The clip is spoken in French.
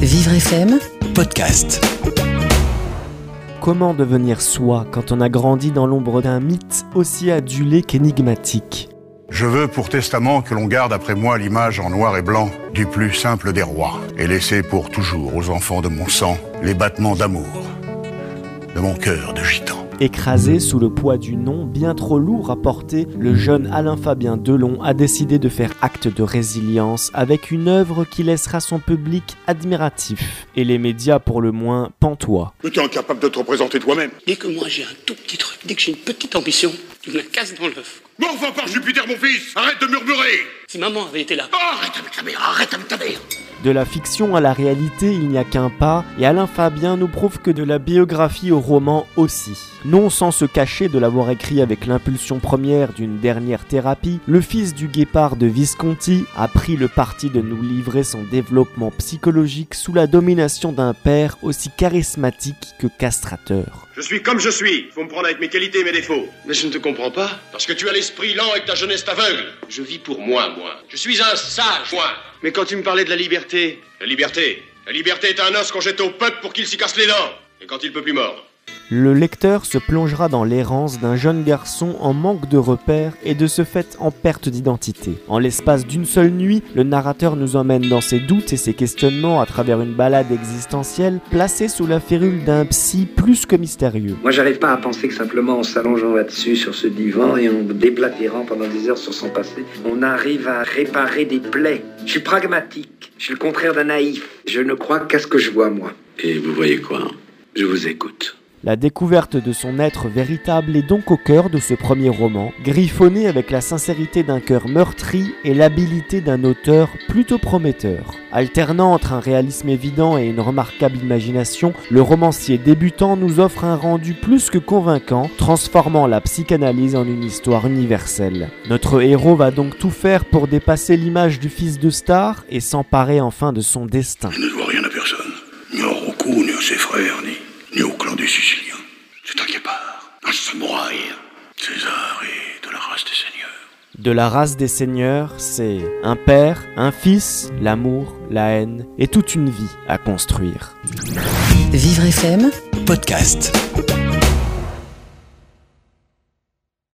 Vivre FM podcast. Comment devenir soi quand on a grandi dans l'ombre d'un mythe aussi adulé qu'énigmatique? Je veux pour testament que l'on garde après moi l'image en noir et blanc du plus simple des rois et laisser pour toujours aux enfants de mon sang les battements d'amour de mon cœur de gitan. Écrasé sous le poids du nom bien trop lourd à porter, le jeune Alain Fabien Delon a décidé de faire acte de résilience avec une œuvre qui laissera son public admiratif et les médias pour le moins pantois. Mais t'es incapable de te représenter toi-même. Dès que moi j'ai un tout petit truc, dès que j'ai une petite ambition, tu me la casses dans l'œuf. Bon, enfin par Jupiter, mon fils Arrête de murmurer Si maman avait été là, Arrête avec ta mère, arrête avec ta mère De la fiction à la réalité, il n'y a qu'un pas, et Alain Fabien nous prouve que de la biographie au roman aussi. Non sans se cacher de l'avoir écrit avec l'impulsion première d'une dernière thérapie, le fils du guépard de Visconti a pris le parti de nous livrer son développement psychologique sous la domination d'un père aussi charismatique que castrateur. Je suis comme je suis. Faut me prendre avec mes qualités et mes défauts. mais je ne te comprends pas. Parce que tu as l'esprit lent et que ta jeunesse t'aveugle. Je vis pour moi, moi. Je suis un sage, moi. Mais quand tu me parlais de la liberté, La liberté. La liberté est un os qu'on jette au peuple pour qu'il s'y casse les dents. Et quand il peut plus mordre. Le lecteur se plongera dans l'errance d'un jeune garçon en manque de repères et de ce fait en perte d'identité. En l'espace d'une seule nuit, le narrateur nous emmène dans ses doutes et ses questionnements à travers une balade existentielle placée sous la férule d'un psy plus que mystérieux. Moi, j'arrive pas à penser que simplement en s'allongeant là-dessus, sur ce divan, et en déblatérant pendant des heures sur son passé, on arrive à réparer des plaies. Je suis pragmatique. Je suis le contraire d'un naïf. Je ne crois qu'à ce que je vois, moi. Et vous voyez quoi? Je vous écoute. La découverte de son être véritable est donc au cœur de ce premier roman, griffonné avec la sincérité d'un cœur meurtri et l'habilité d'un auteur plutôt prometteur. Alternant entre un réalisme évident et une remarquable imagination, le romancier débutant nous offre un rendu plus que convaincant, transformant la psychanalyse en une histoire universelle. Notre héros va donc tout faire pour dépasser l'image du fils de star et s'emparer enfin de son destin. À. Ni au Roku, ni à ses frères, ni, ni au clan des Siciliens. C'est un guépard. Un samouraï. César est de la race des seigneurs. De la race des seigneurs, c'est un père, un fils, l'amour, la haine et toute une vie à construire. Vivre FM Podcast.